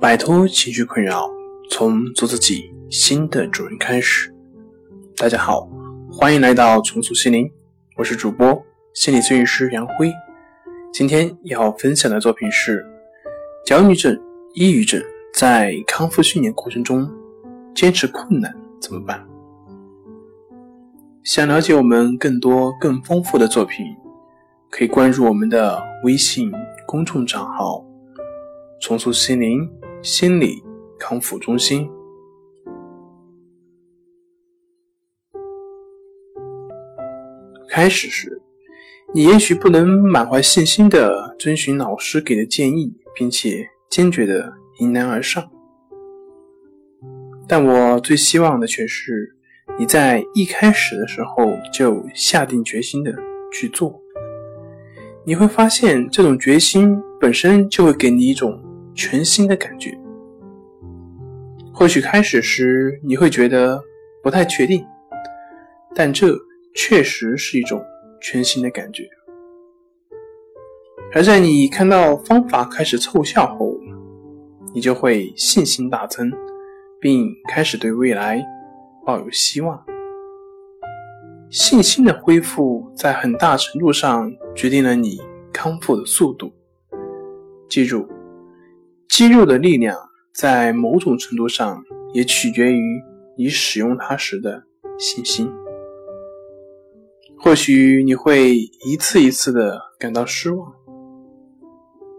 摆脱情绪困扰，从做自己新的主人开始。大家好，欢迎来到重塑心灵，我是主播心理咨询师杨辉。今天要分享的作品是：焦虑症、抑郁症在康复训练过程中坚持困难怎么办？想了解我们更多更丰富的作品，可以关注我们的微信公众账号“重塑心灵”。心理康复中心。开始时，你也许不能满怀信心的遵循老师给的建议，并且坚决的迎难而上。但我最希望的却是你在一开始的时候就下定决心的去做。你会发现，这种决心本身就会给你一种。全新的感觉，或许开始时你会觉得不太确定，但这确实是一种全新的感觉。而在你看到方法开始凑效后，你就会信心大增，并开始对未来抱有希望。信心的恢复在很大程度上决定了你康复的速度。记住。肌肉的力量在某种程度上也取决于你使用它时的信心。或许你会一次一次的感到失望，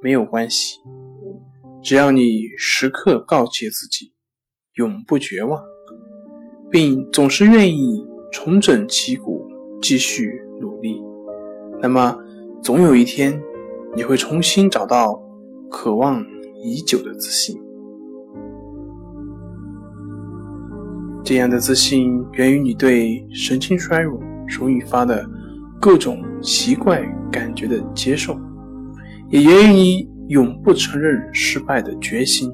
没有关系，只要你时刻告诫自己，永不绝望，并总是愿意重整旗鼓，继续努力，那么总有一天你会重新找到渴望。已久的自信，这样的自信源于你对神经衰弱所引发的各种奇怪感觉的接受，也源于你永不承认失败的决心。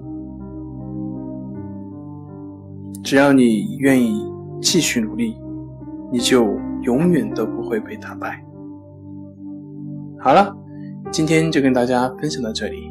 只要你愿意继续努力，你就永远都不会被打败。好了，今天就跟大家分享到这里。